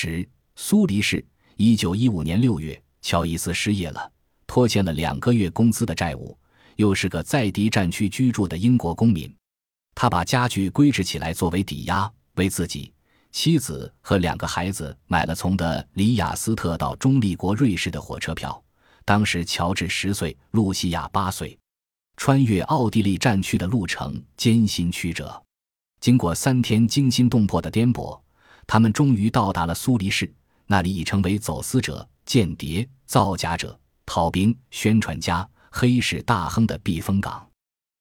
十，苏黎世，一九一五年六月，乔伊斯失业了，拖欠了两个月工资的债务，又是个在敌战区居住的英国公民。他把家具归置起来作为抵押，为自己、妻子和两个孩子买了从的里雅斯特到中立国瑞士的火车票。当时乔治十岁，露西亚八岁。穿越奥地利战区的路程艰辛曲折，经过三天惊心动魄的颠簸，他们终于到达了苏黎世。那里已成为走私者、间谍、造假者、逃兵、宣传家、黑市大亨的避风港。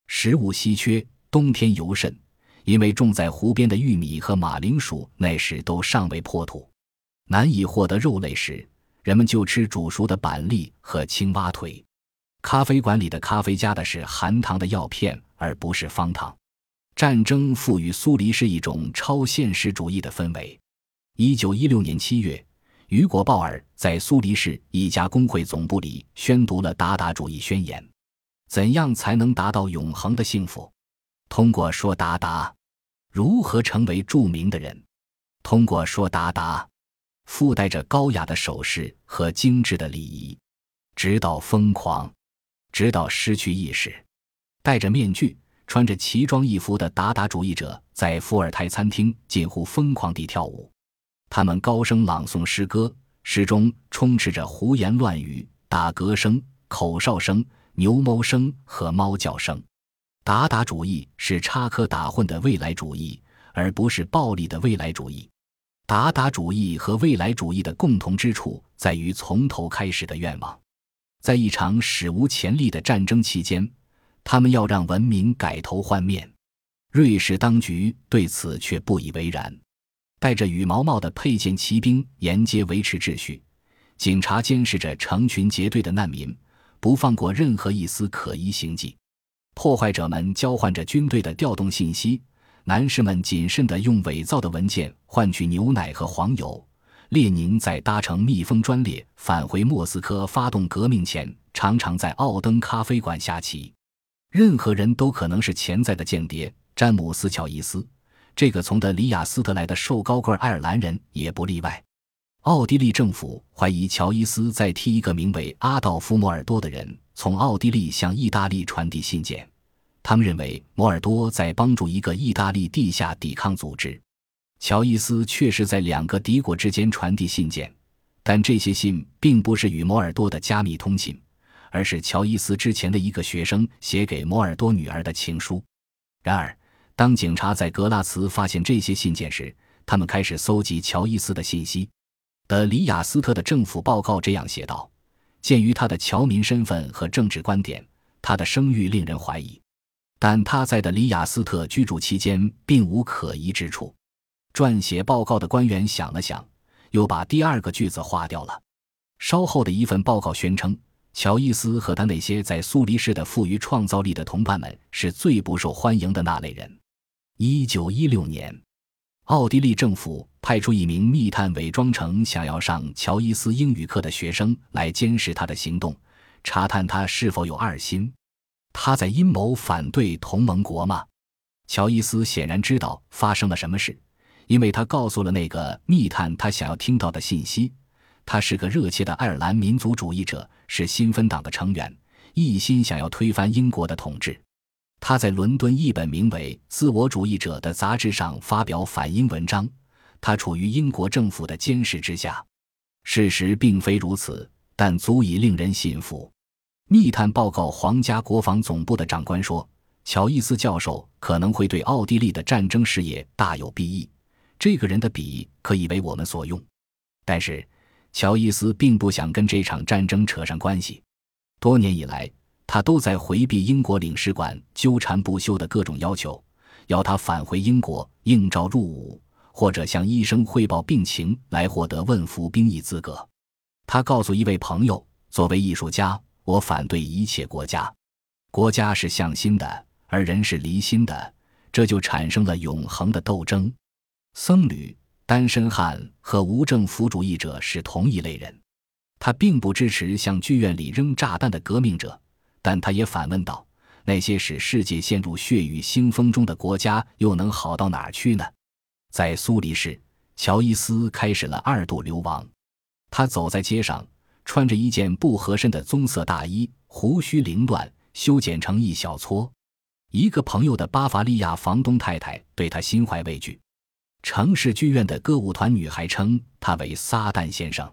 食物稀缺。冬天尤甚，因为种在湖边的玉米和马铃薯那时都尚未破土，难以获得肉类时，人们就吃煮熟的板栗和青蛙腿。咖啡馆里的咖啡加的是含糖的药片，而不是方糖。战争赋予苏黎世一种超现实主义的氛围。一九一六年七月，雨果·鲍尔在苏黎世一家工会总部里宣读了达达主义宣言：怎样才能达到永恒的幸福？通过说达达，如何成为著名的人？通过说达达，附带着高雅的首饰和精致的礼仪，直到疯狂，直到失去意识。戴着面具、穿着奇装异服的达达主义者在伏尔泰餐厅近乎疯狂地跳舞，他们高声朗诵诗歌，诗中充斥着胡言乱语、打嗝声、口哨声、牛哞声和猫叫声。达达主义是插科打诨的未来主义，而不是暴力的未来主义。达达主义和未来主义的共同之处在于从头开始的愿望。在一场史无前例的战争期间，他们要让文明改头换面。瑞士当局对此却不以为然。戴着羽毛帽的佩剑骑兵沿街维持秩序，警察监视着成群结队的难民，不放过任何一丝可疑行迹。破坏者们交换着军队的调动信息，男士们谨慎地用伪造的文件换取牛奶和黄油。列宁在搭乘密封专列返回莫斯科发动革命前，常常在奥登咖啡馆下棋。任何人都可能是潜在的间谍。詹姆斯·乔伊斯，这个从德里亚斯特来的瘦高个爱尔兰人也不例外。奥地利政府怀疑乔伊斯在替一个名为阿道夫·摩尔多的人。从奥地利向意大利传递信件，他们认为摩尔多在帮助一个意大利地下抵抗组织。乔伊斯确实在两个敌国之间传递信件，但这些信并不是与摩尔多的加密通信，而是乔伊斯之前的一个学生写给摩尔多女儿的情书。然而，当警察在格拉茨发现这些信件时，他们开始搜集乔伊斯的信息。德里亚斯特的政府报告这样写道。鉴于他的侨民身份和政治观点，他的声誉令人怀疑。但他在的里雅斯特居住期间并无可疑之处。撰写报告的官员想了想，又把第二个句子划掉了。稍后的一份报告宣称，乔伊斯和他那些在苏黎世的富于创造力的同伴们是最不受欢迎的那类人。一九一六年。奥地利政府派出一名密探，伪装成想要上乔伊斯英语课的学生来监视他的行动，查探他是否有二心。他在阴谋反对同盟国吗？乔伊斯显然知道发生了什么事，因为他告诉了那个密探他想要听到的信息。他是个热切的爱尔兰民族主义者，是新芬党的成员，一心想要推翻英国的统治。他在伦敦一本名为《自我主义者》的杂志上发表反英文章。他处于英国政府的监视之下。事实并非如此，但足以令人信服。密探报告皇家国防总部的长官说：“乔伊斯教授可能会对奥地利的战争事业大有裨益。这个人的笔可以为我们所用。”但是，乔伊斯并不想跟这场战争扯上关系。多年以来。他都在回避英国领事馆纠缠不休的各种要求，要他返回英国应召入伍，或者向医生汇报病情来获得问服兵役资格。他告诉一位朋友：“作为艺术家，我反对一切国家。国家是向心的，而人是离心的，这就产生了永恒的斗争。僧侣、单身汉和无政府主义者是同一类人。他并不支持向剧院里扔炸弹的革命者。”但他也反问道：“那些使世界陷入血雨腥风中的国家又能好到哪儿去呢？”在苏黎世，乔伊斯开始了二度流亡。他走在街上，穿着一件不合身的棕色大衣，胡须凌乱，修剪成一小撮。一个朋友的巴伐利亚房东太太对他心怀畏惧。城市剧院的歌舞团女孩称他为“撒旦先生”。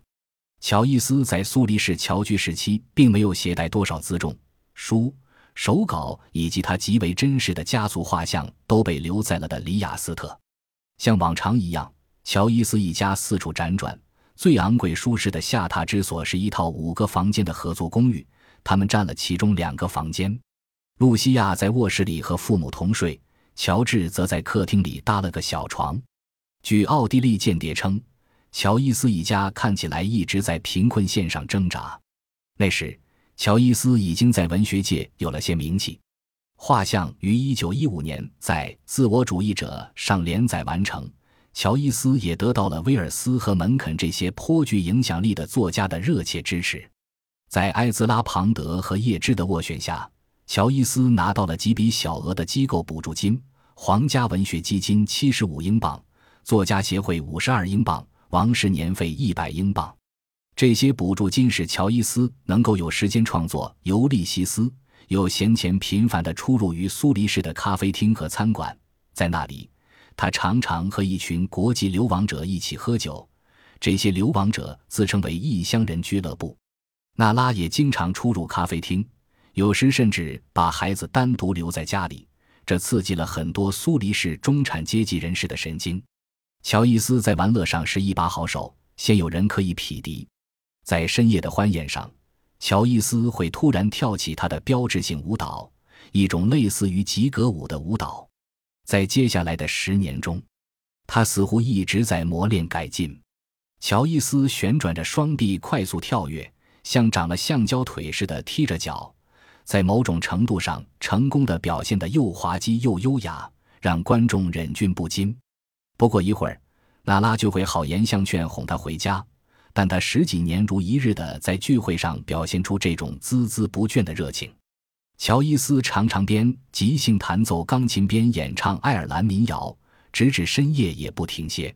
乔伊斯在苏黎世侨居时期，并没有携带多少辎重、书、手稿以及他极为真实的家族画像，都被留在了的里雅斯特。像往常一样，乔伊斯一家四处辗转。最昂贵舒适的下榻之所是一套五个房间的合租公寓，他们占了其中两个房间。露西亚在卧室里和父母同睡，乔治则在客厅里搭了个小床。据奥地利间谍称，乔伊斯一家看起来一直在贫困线上挣扎。那时，乔伊斯已经在文学界有了些名气，画像于1915年在《自我主义者》上连载完成。乔伊斯也得到了威尔斯和门肯这些颇具影响力的作家的热切支持，在埃兹拉·庞德和叶芝的斡旋下，乔伊斯拿到了几笔小额的机构补助金：皇家文学基金七十五英镑，作家协会五十二英镑，王室年费一百英镑。这些补助金使乔伊斯能够有时间创作《尤利西斯》，有闲钱频繁地出入于苏黎世的咖啡厅和餐馆，在那里。他常常和一群国际流亡者一起喝酒，这些流亡者自称为异乡人俱乐部。娜拉也经常出入咖啡厅，有时甚至把孩子单独留在家里，这刺激了很多苏黎世中产阶级人士的神经。乔伊斯在玩乐上是一把好手，鲜有人可以匹敌。在深夜的欢宴上，乔伊斯会突然跳起他的标志性舞蹈，一种类似于吉格舞的舞蹈。在接下来的十年中，他似乎一直在磨练改进。乔伊斯旋转着双臂，快速跳跃，像长了橡胶腿似的踢着脚，在某种程度上成功的表现得又滑稽又优雅，让观众忍俊不禁。不过一会儿，娜拉就会好言相劝哄他回家，但他十几年如一日的在聚会上表现出这种孜孜不倦的热情。乔伊斯常常边即兴弹奏钢琴边演唱爱尔兰民谣，直至深夜也不停歇。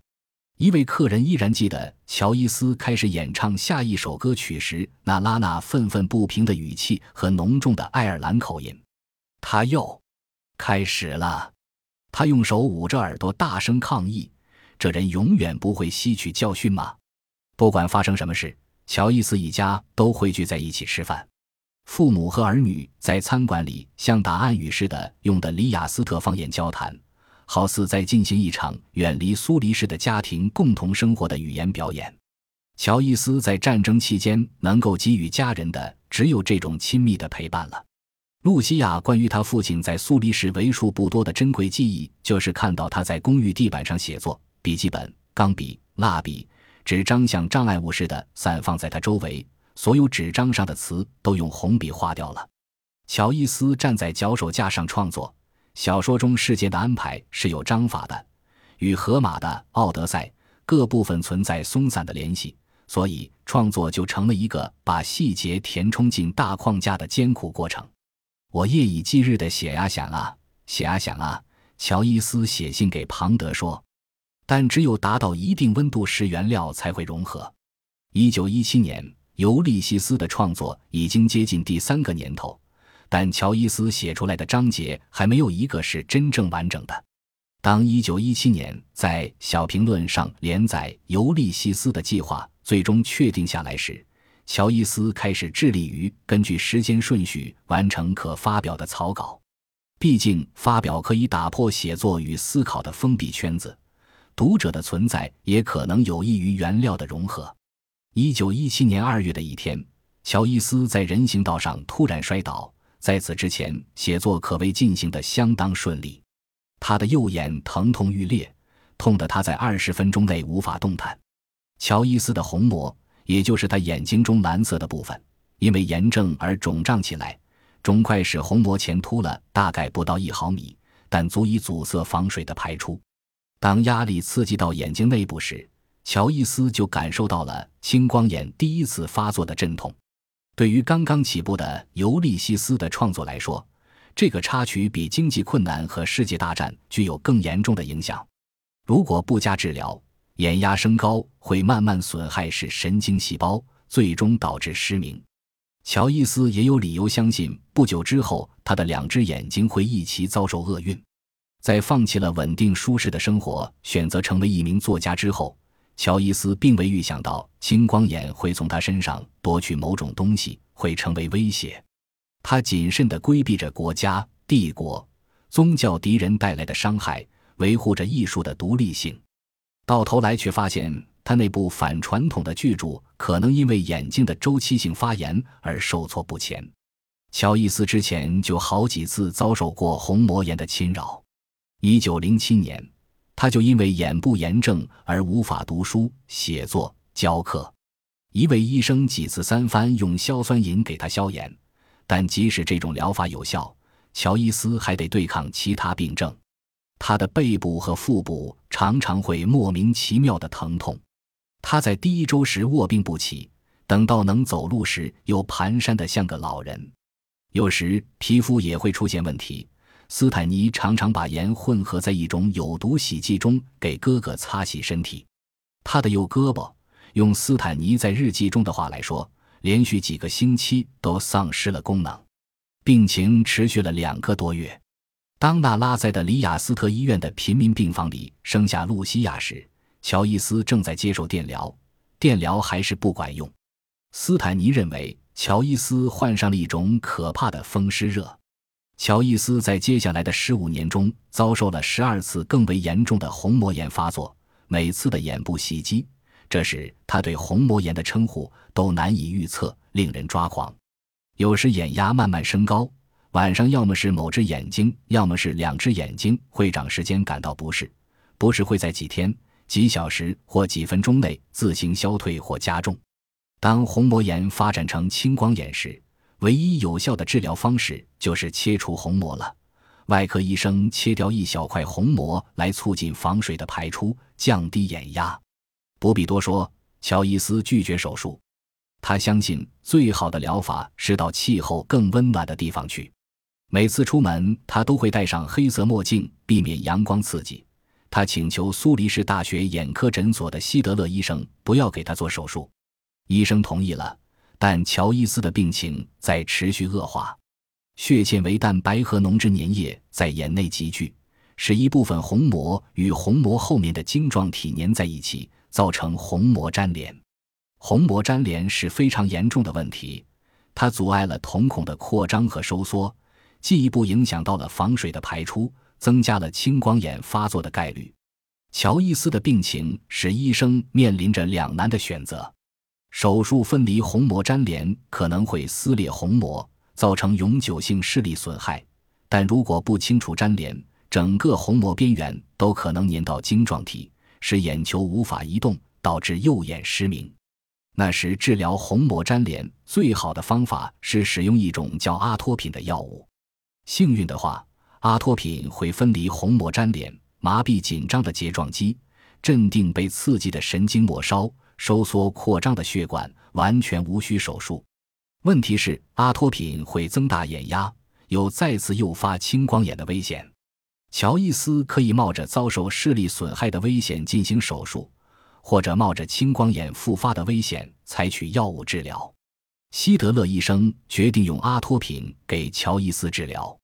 一位客人依然记得乔伊斯开始演唱下一首歌曲时那拉那愤愤不平的语气和浓重的爱尔兰口音。他又开始了，他用手捂着耳朵大声抗议：“这人永远不会吸取教训吗？”不管发生什么事，乔伊斯一家都会聚在一起吃饭。父母和儿女在餐馆里像打暗语似的用的里雅斯特方言交谈，好似在进行一场远离苏黎世的家庭共同生活的语言表演。乔伊斯在战争期间能够给予家人的只有这种亲密的陪伴了。露西亚关于他父亲在苏黎世为数不多的珍贵记忆，就是看到他在公寓地板上写作，笔记本、钢笔、蜡笔、纸张像障碍物似的散放在他周围。所有纸张上的词都用红笔划掉了。乔伊斯站在脚手架上创作小说中事件的安排是有章法的，与荷马的《奥德赛》各部分存在松散的联系，所以创作就成了一个把细节填充进大框架的艰苦过程。我夜以继日地写啊想啊写啊想啊，乔伊斯写信给庞德说，但只有达到一定温度时，原料才会融合。一九一七年。尤利西斯的创作已经接近第三个年头，但乔伊斯写出来的章节还没有一个是真正完整的。当1917年在《小评论》上连载尤利西斯的计划最终确定下来时，乔伊斯开始致力于根据时间顺序完成可发表的草稿。毕竟，发表可以打破写作与思考的封闭圈子，读者的存在也可能有益于原料的融合。一九一七年二月的一天，乔伊斯在人行道上突然摔倒。在此之前，写作可谓进行的相当顺利。他的右眼疼痛欲裂，痛得他在二十分钟内无法动弹。乔伊斯的虹膜，也就是他眼睛中蓝色的部分，因为炎症而肿胀起来，肿块使虹膜前凸了大概不到一毫米，但足以阻塞防水的排出。当压力刺激到眼睛内部时，乔伊斯就感受到了青光眼第一次发作的阵痛。对于刚刚起步的《尤利西斯》的创作来说，这个插曲比经济困难和世界大战具有更严重的影响。如果不加治疗，眼压升高会慢慢损害视神经细胞，最终导致失明。乔伊斯也有理由相信，不久之后他的两只眼睛会一起遭受厄运。在放弃了稳定舒适的生活，选择成为一名作家之后，乔伊斯并未预想到青光眼会从他身上夺取某种东西，会成为威胁。他谨慎地规避着国家、帝国、宗教敌人带来的伤害，维护着艺术的独立性。到头来却发现，他那部反传统的巨著可能因为眼睛的周期性发炎而受挫不前。乔伊斯之前就好几次遭受过虹膜炎的侵扰。一九零七年，他就因为眼部炎症而无法读书、写作、教课。一位医生几次三番用硝酸银给他消炎，但即使这种疗法有效，乔伊斯还得对抗其他病症。他的背部和腹部常常会莫名其妙的疼痛。他在第一周时卧病不起，等到能走路时又蹒跚的像个老人。有时皮肤也会出现问题。斯坦尼常常把盐混合在一种有毒洗剂中给哥哥擦洗身体。他的右胳膊，用斯坦尼在日记中的话来说，连续几个星期都丧失了功能。病情持续了两个多月。当娜拉在的里亚斯特医院的贫民病房里生下露西亚时，乔伊斯正在接受电疗，电疗还是不管用。斯坦尼认为乔伊斯患上了一种可怕的风湿热。乔伊斯在接下来的十五年中遭受了十二次更为严重的虹膜炎发作，每次的眼部袭击，这时他对虹膜炎的称呼都难以预测，令人抓狂。有时眼压慢慢升高，晚上要么是某只眼睛，要么是两只眼睛会长时间感到不适，不适会在几天、几小时或几分钟内自行消退或加重。当虹膜炎发展成青光眼时，唯一有效的治疗方式就是切除虹膜了。外科医生切掉一小块虹膜来促进防水的排出，降低眼压。不必多说，乔伊斯拒绝手术。他相信最好的疗法是到气候更温暖的地方去。每次出门，他都会戴上黑色墨镜，避免阳光刺激。他请求苏黎世大学眼科诊所的希德勒医生不要给他做手术。医生同意了。但乔伊斯的病情在持续恶化，血纤维蛋白和脓汁粘液在眼内集聚，使一部分虹膜与虹膜后面的晶状体粘在一起，造成虹膜粘连。虹膜粘连是非常严重的问题，它阻碍了瞳孔的扩张和收缩，进一步影响到了房水的排出，增加了青光眼发作的概率。乔伊斯的病情使医生面临着两难的选择。手术分离虹膜粘连可能会撕裂虹膜，造成永久性视力损害。但如果不清除粘连，整个虹膜边缘都可能粘到晶状体，使眼球无法移动，导致右眼失明。那时治疗虹膜粘连最好的方法是使用一种叫阿托品的药物。幸运的话，阿托品会分离虹膜粘连，麻痹紧张的睫状肌，镇定被刺激的神经末梢。收缩扩张的血管完全无需手术。问题是，阿托品会增大眼压，有再次诱发青光眼的危险。乔伊斯可以冒着遭受视力损害的危险进行手术，或者冒着青光眼复发的危险采取药物治疗。希德勒医生决定用阿托品给乔伊斯治疗。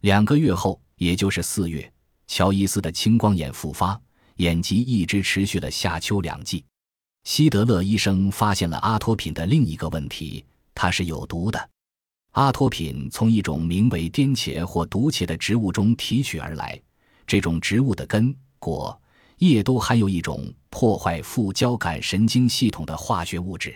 两个月后，也就是四月，乔伊斯的青光眼复发，眼疾一直持续了夏秋两季。希德勒医生发现了阿托品的另一个问题，它是有毒的。阿托品从一种名为颠茄或毒茄的植物中提取而来，这种植物的根、果、叶都含有一种破坏副交感神经系统的化学物质。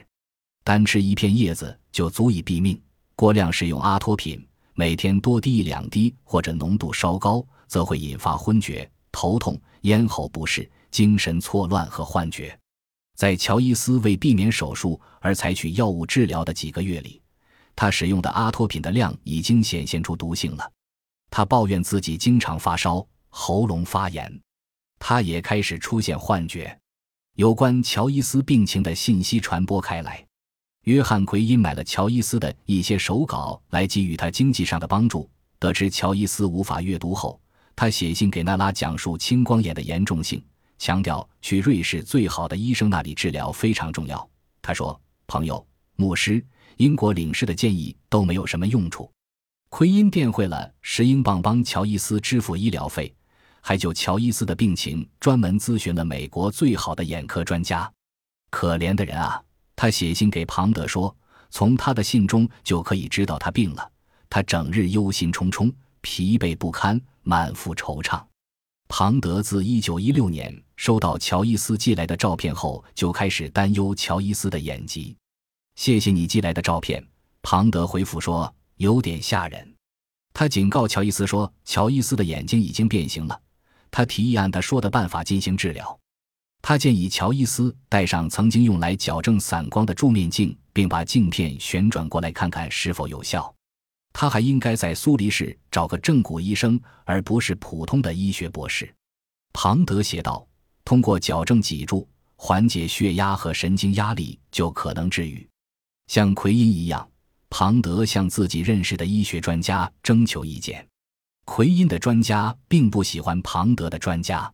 单吃一片叶子就足以毙命，过量使用阿托品，每天多滴一两滴或者浓度稍高，则会引发昏厥、头痛、咽喉不适、精神错乱和幻觉。在乔伊斯为避免手术而采取药物治疗的几个月里，他使用的阿托品的量已经显现出毒性了。他抱怨自己经常发烧、喉咙发炎，他也开始出现幻觉。有关乔伊斯病情的信息传播开来。约翰·奎因买了乔伊斯的一些手稿来给予他经济上的帮助。得知乔伊斯无法阅读后，他写信给娜拉讲述青光眼的严重性。强调去瑞士最好的医生那里治疗非常重要。他说：“朋友、牧师、英国领事的建议都没有什么用处。”奎因电汇了十英镑帮乔伊斯支付医疗费，还就乔伊斯的病情专门咨询了美国最好的眼科专家。可怜的人啊！他写信给庞德说，从他的信中就可以知道他病了。他整日忧心忡忡，疲惫不堪，满腹惆怅。庞德自1916年收到乔伊斯寄来的照片后，就开始担忧乔伊斯的眼疾。谢谢你寄来的照片，庞德回复说，有点吓人。他警告乔伊斯说，乔伊斯的眼睛已经变形了。他提议按他说的办法进行治疗。他建议乔伊斯戴上曾经用来矫正散光的柱面镜，并把镜片旋转过来看看是否有效。他还应该在苏黎世找个正骨医生，而不是普通的医学博士。庞德写道：“通过矫正脊柱，缓解血压和神经压力，就可能治愈。”像奎因一样，庞德向自己认识的医学专家征求意见。奎因的专家并不喜欢庞德的专家。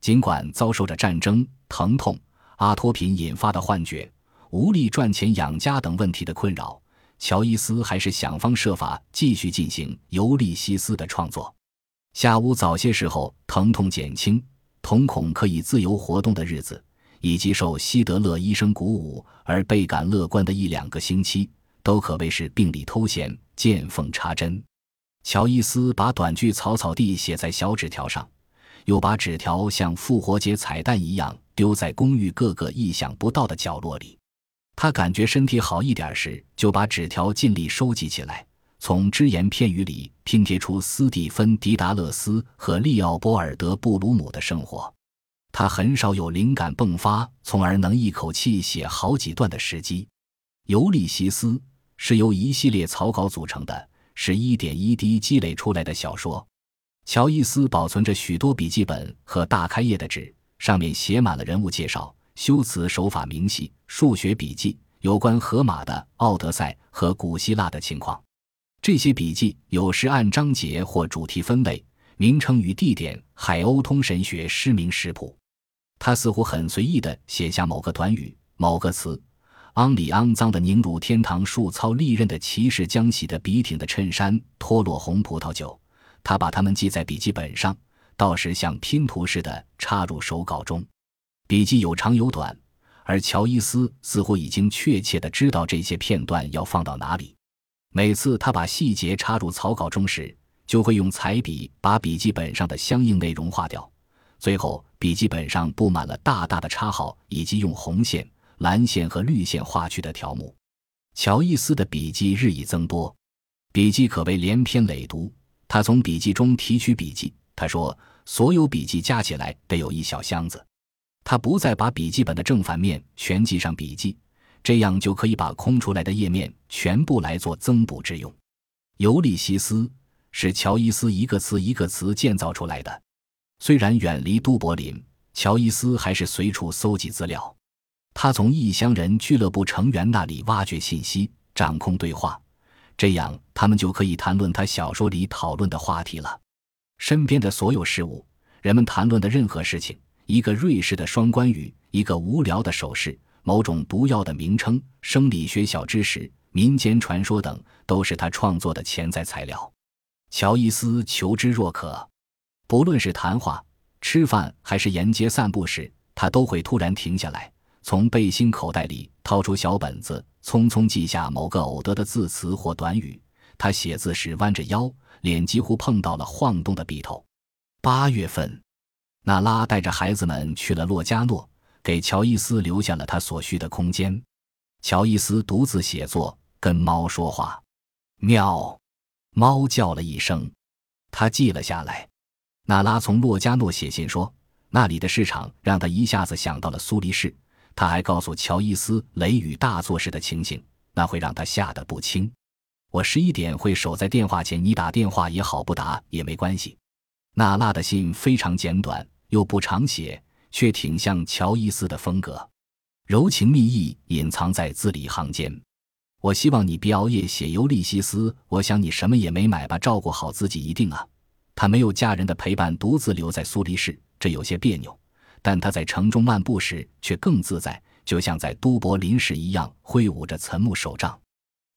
尽管遭受着战争、疼痛、阿托品引发的幻觉、无力赚钱养家等问题的困扰，乔伊斯还是想方设法继续进行《尤利西斯》的创作。下午早些时候，疼痛减轻、瞳孔可以自由活动的日子，以及受希德勒医生鼓舞而倍感乐观的一两个星期，都可谓是病里偷闲、见缝插针。乔伊斯把短句草草地写在小纸条上。又把纸条像复活节彩蛋一样丢在公寓各个意想不到的角落里。他感觉身体好一点时，就把纸条尽力收集起来，从只言片语里拼贴出斯蒂芬·迪达勒斯和利奥波尔德·布鲁姆的生活。他很少有灵感迸发，从而能一口气写好几段的时机。《尤利西斯》是由一系列草稿组成的，是一点一滴积累出来的小说。乔伊斯保存着许多笔记本和大开页的纸，上面写满了人物介绍、修辞手法明细、数学笔记、有关荷马的《奥德赛》和古希腊的情况。这些笔记有时按章节或主题分类，名称与地点海鸥通神学失明食谱。他似乎很随意地写下某个短语、某个词。昂里肮脏的凝乳天堂树操利刃的骑士将洗的笔挺的衬衫脱落红葡萄酒。他把它们记在笔记本上，到时像拼图似的插入手稿中。笔记有长有短，而乔伊斯似乎已经确切地知道这些片段要放到哪里。每次他把细节插入草稿中时，就会用彩笔把笔记本上的相应内容划掉。最后，笔记本上布满了大大的插号以及用红线、蓝线和绿线画去的条目。乔伊斯的笔记日益增多，笔记可谓连篇累牍。他从笔记中提取笔记。他说：“所有笔记加起来得有一小箱子。”他不再把笔记本的正反面全记上笔记，这样就可以把空出来的页面全部来做增补之用。《尤利西斯》是乔伊斯一个词一个词建造出来的。虽然远离都柏林，乔伊斯还是随处搜集资料。他从异乡人俱乐部成员那里挖掘信息，掌控对话。这样，他们就可以谈论他小说里讨论的话题了。身边的所有事物，人们谈论的任何事情，一个瑞士的双关语，一个无聊的手势，某种毒药的名称，生理学小知识，民间传说等，都是他创作的潜在材料。乔伊斯求知若渴，不论是谈话、吃饭还是沿街散步时，他都会突然停下来，从背心口袋里掏出小本子。匆匆记下某个偶得的字词或短语。他写字时弯着腰，脸几乎碰到了晃动的笔头。八月份，娜拉带着孩子们去了洛加诺，给乔伊斯留下了他所需的空间。乔伊斯独自写作，跟猫说话。喵，猫叫了一声，他记了下来。娜拉从洛加诺写信说，那里的市场让他一下子想到了苏黎世。他还告诉乔伊斯雷雨大作时的情形，那会让他吓得不轻。我十一点会守在电话前，你打电话也好，不打也没关系。娜拉的信非常简短，又不常写，却挺像乔伊斯的风格，柔情蜜意隐藏在字里行间。我希望你别熬夜写《尤利西斯》，我想你什么也没买吧，照顾好自己一定啊。他没有家人的陪伴，独自留在苏黎世，这有些别扭。但他在城中漫步时却更自在，就像在都柏林时一样，挥舞着岑木手杖。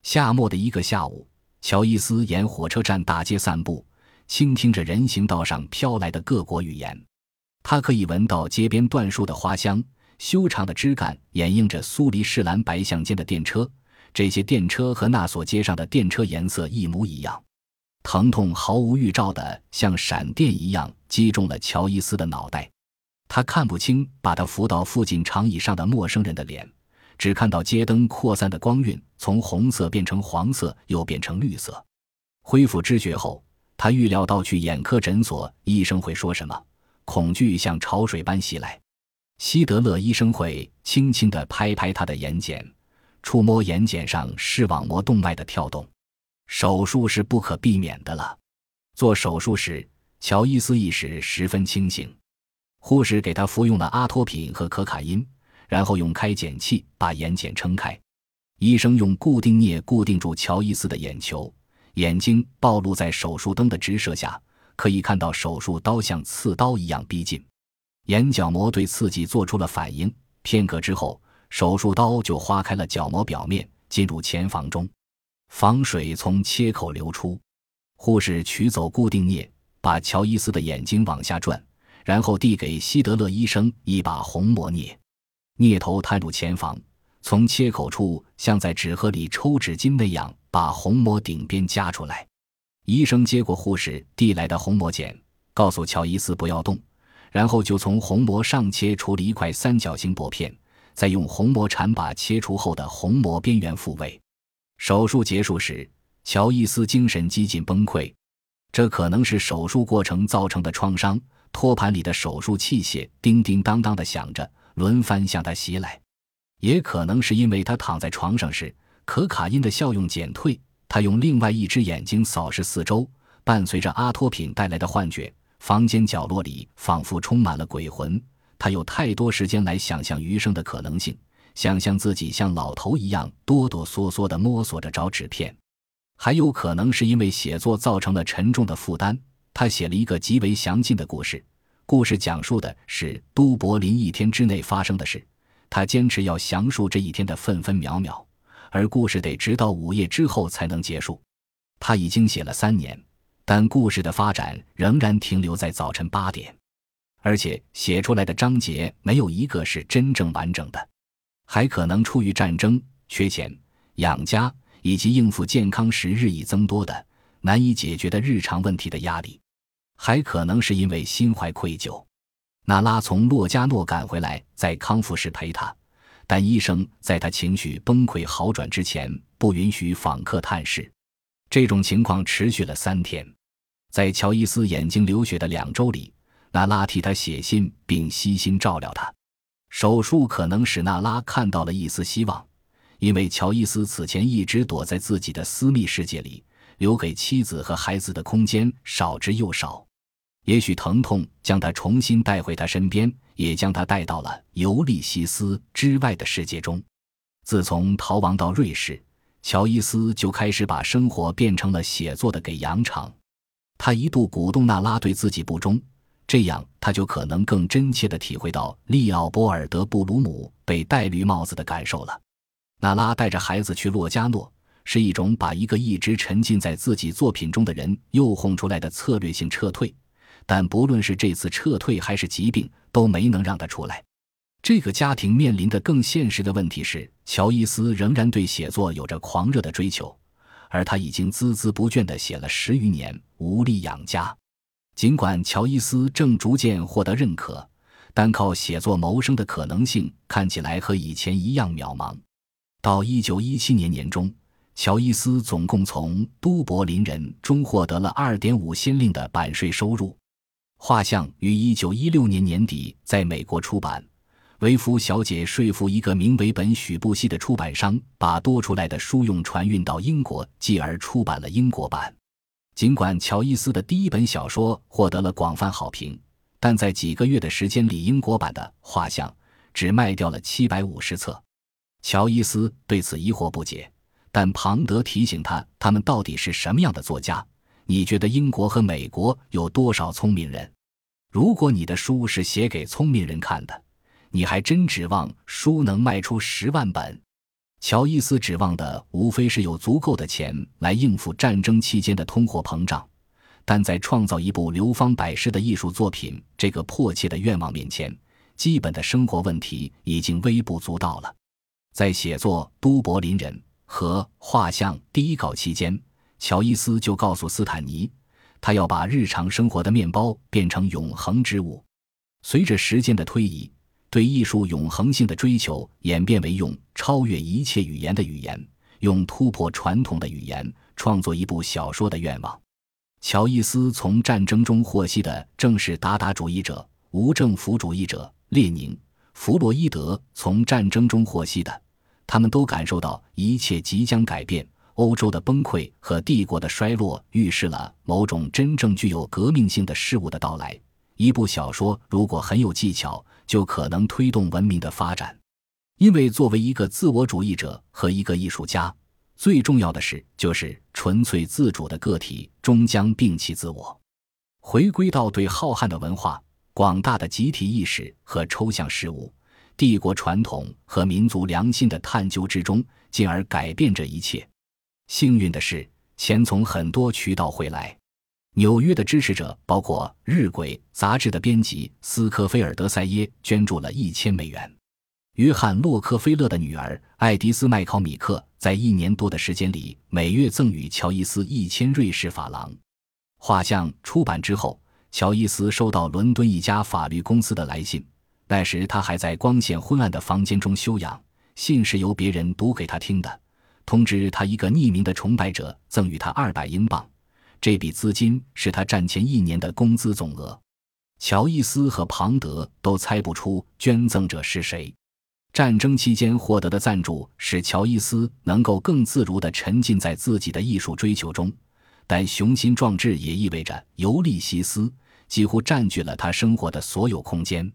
夏末的一个下午，乔伊斯沿火车站大街散步，倾听着人行道上飘来的各国语言。他可以闻到街边椴树的花香，修长的枝干掩映着苏黎世蓝白相间的电车。这些电车和那所街上的电车颜色一模一样。疼痛毫无预兆的像闪电一样击中了乔伊斯的脑袋。他看不清把他扶到附近长椅上的陌生人的脸，只看到街灯扩散的光晕从红色变成黄色，又变成绿色。恢复知觉后，他预料到去眼科诊所医生会说什么。恐惧像潮水般袭来。希德勒医生会轻轻地拍拍他的眼睑，触摸眼睑上视网膜动脉的跳动。手术是不可避免的了。做手术时，乔伊斯意识十分清醒。护士给他服用了阿托品和可卡因，然后用开剪器把眼睑撑开。医生用固定镊固定住乔伊斯的眼球，眼睛暴露在手术灯的直射下，可以看到手术刀像刺刀一样逼近。眼角膜对刺激做出了反应，片刻之后，手术刀就划开了角膜表面，进入前房中。房水从切口流出，护士取走固定镊，把乔伊斯的眼睛往下转。然后递给希德勒医生一把红膜镊，镊头探入前房，从切口处像在纸盒里抽纸巾那样把虹膜顶边夹出来。医生接过护士递来的虹膜剪，告诉乔伊斯不要动，然后就从虹膜上切除了一块三角形薄片，再用虹膜铲把切除后的虹膜边缘复位。手术结束时，乔伊斯精神几近崩溃，这可能是手术过程造成的创伤。托盘里的手术器械叮叮当当的响着，轮番向他袭来。也可能是因为他躺在床上时，可卡因的效用减退。他用另外一只眼睛扫视四周，伴随着阿托品带来的幻觉，房间角落里仿佛充满了鬼魂。他有太多时间来想象余生的可能性，想象自己像老头一样哆哆嗦嗦地摸索着找纸片。还有可能是因为写作造成了沉重的负担。他写了一个极为详尽的故事，故事讲述的是都柏林一天之内发生的事。他坚持要详述这一天的分分秒秒，而故事得直到午夜之后才能结束。他已经写了三年，但故事的发展仍然停留在早晨八点，而且写出来的章节没有一个是真正完整的，还可能出于战争、缺钱、养家以及应付健康时日益增多的难以解决的日常问题的压力。还可能是因为心怀愧疚，娜拉从洛加诺赶回来，在康复室陪他，但医生在他情绪崩溃好转之前不允许访客探视。这种情况持续了三天，在乔伊斯眼睛流血的两周里，娜拉替他写信并悉心照料他。手术可能使娜拉看到了一丝希望，因为乔伊斯此前一直躲在自己的私密世界里。留给妻子和孩子的空间少之又少，也许疼痛将他重新带回他身边，也将他带到了尤利西斯之外的世界中。自从逃亡到瑞士，乔伊斯就开始把生活变成了写作的给养场。他一度鼓动娜拉对自己不忠，这样他就可能更真切地体会到利奥波尔德·布鲁姆被戴绿帽子的感受了。娜拉带着孩子去洛加诺。是一种把一个一直沉浸在自己作品中的人诱哄出来的策略性撤退，但不论是这次撤退还是疾病，都没能让他出来。这个家庭面临的更现实的问题是，乔伊斯仍然对写作有着狂热的追求，而他已经孜孜不倦地写了十余年，无力养家。尽管乔伊斯正逐渐获得认可，单靠写作谋生的可能性看起来和以前一样渺茫。到一九一七年年中。乔伊斯总共从都柏林人中获得了二点五先令的版税收入。画像于一九一六年年底在美国出版。维夫小姐说服一个名为本许布希的出版商，把多出来的书用船运到英国，继而出版了英国版。尽管乔伊斯的第一本小说获得了广泛好评，但在几个月的时间里，英国版的画像只卖掉了七百五十册。乔伊斯对此疑惑不解。但庞德提醒他：“他们到底是什么样的作家？你觉得英国和美国有多少聪明人？”如果你的书是写给聪明人看的，你还真指望书能卖出十万本？乔伊斯指望的无非是有足够的钱来应付战争期间的通货膨胀，但在创造一部流芳百世的艺术作品这个迫切的愿望面前，基本的生活问题已经微不足道了。在写作《都柏林人》和《画像》第一稿期间，乔伊斯就告诉斯坦尼，他要把日常生活的面包变成永恒之物。随着时间的推移。对艺术永恒性的追求演变为用超越一切语言的语言，用突破传统的语言创作一部小说的愿望。乔伊斯从战争中获悉的正是达达主义者、无政府主义者列宁、弗洛伊德从战争中获悉的，他们都感受到一切即将改变。欧洲的崩溃和帝国的衰落预示了某种真正具有革命性的事物的到来。一部小说如果很有技巧。就可能推动文明的发展，因为作为一个自我主义者和一个艺术家，最重要的事就是纯粹自主的个体终将摒弃自我，回归到对浩瀚的文化、广大的集体意识和抽象事物、帝国传统和民族良心的探究之中，进而改变这一切。幸运的是，钱从很多渠道回来。纽约的支持者包括《日晷》杂志的编辑斯科菲尔德塞耶捐助了一千美元。约翰洛克菲勒的女儿爱迪斯麦考米克在一年多的时间里每月赠予乔伊斯一千瑞士法郎。画像出版之后，乔伊斯收到伦敦一家法律公司的来信，那时他还在光线昏暗的房间中休养。信是由别人读给他听的，通知他一个匿名的崇拜者赠予他二百英镑。这笔资金是他战前一年的工资总额。乔伊斯和庞德都猜不出捐赠者是谁。战争期间获得的赞助使乔伊斯能够更自如地沉浸在自己的艺术追求中，但雄心壮志也意味着尤利西斯几乎占据了他生活的所有空间。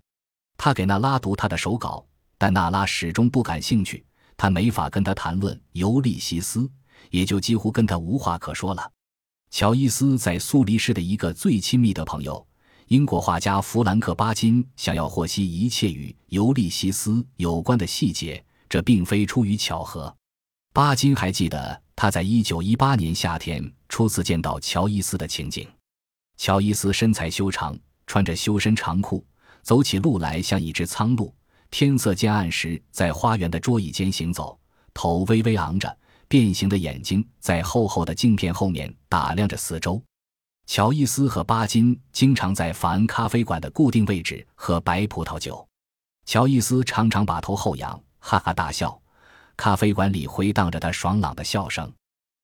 他给娜拉读他的手稿，但娜拉始终不感兴趣。他没法跟他谈论尤利西斯，也就几乎跟他无话可说了。乔伊斯在苏黎世的一个最亲密的朋友，英国画家弗兰克·巴金，想要获悉一切与尤利西斯有关的细节。这并非出于巧合。巴金还记得他在1918年夏天初次见到乔伊斯的情景。乔伊斯身材修长，穿着修身长裤，走起路来像一只苍鹭。天色渐暗时，在花园的桌椅间行走，头微微昂着。变形的眼睛在厚厚的镜片后面打量着四周。乔伊斯和巴金经常在法恩咖啡馆的固定位置喝白葡萄酒。乔伊斯常常把头后仰，哈哈大笑。咖啡馆里回荡着他爽朗的笑声。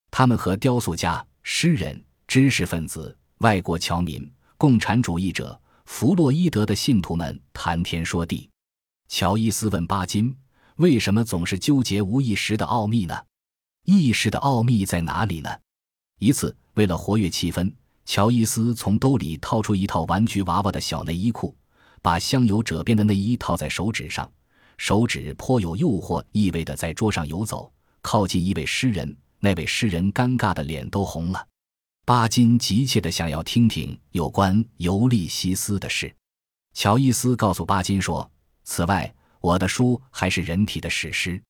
他们和雕塑家、诗人、知识分子、外国侨民、共产主义者、弗洛伊德的信徒们谈天说地。乔伊斯问巴金：“为什么总是纠结无意识的奥秘呢？”意识的奥秘在哪里呢？一次，为了活跃气氛，乔伊斯从兜里掏出一套玩具娃娃的小内衣裤，把镶有褶边的内衣套在手指上，手指颇有诱惑意味的在桌上游走，靠近一位诗人。那位诗人尴尬的脸都红了。巴金急切的想要听听有关尤利西斯的事。乔伊斯告诉巴金说：“此外，我的书还是人体的史诗。”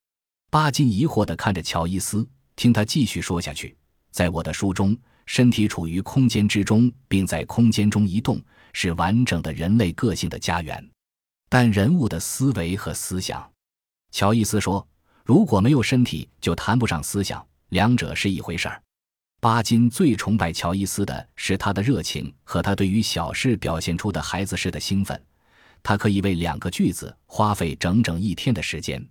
巴金疑惑地看着乔伊斯，听他继续说下去。在我的书中，身体处于空间之中，并在空间中移动，是完整的人类个性的家园。但人物的思维和思想，乔伊斯说，如果没有身体，就谈不上思想，两者是一回事儿。巴金最崇拜乔伊斯的是他的热情和他对于小事表现出的孩子式的兴奋。他可以为两个句子花费整整一天的时间。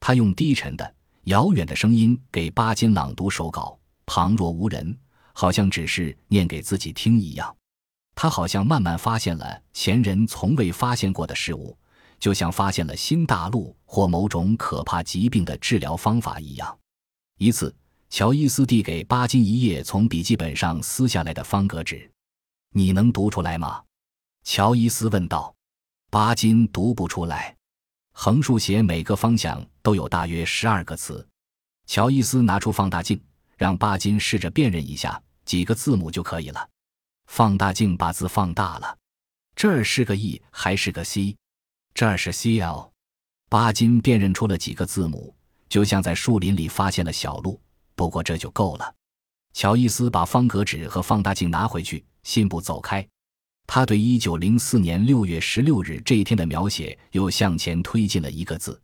他用低沉的、遥远的声音给巴金朗读手稿，旁若无人，好像只是念给自己听一样。他好像慢慢发现了前人从未发现过的事物，就像发现了新大陆或某种可怕疾病的治疗方法一样。一次，乔伊斯递给巴金一页从笔记本上撕下来的方格纸，“你能读出来吗？”乔伊斯问道。巴金读不出来。横竖斜每个方向都有大约十二个词。乔伊斯拿出放大镜，让巴金试着辨认一下几个字母就可以了。放大镜把字放大了，这儿是个 E 还是个 C？这儿是 CL。巴金辨认出了几个字母，就像在树林里发现了小路。不过这就够了。乔伊斯把方格纸和放大镜拿回去，信步走开。他对一九零四年六月十六日这一天的描写又向前推进了一个字。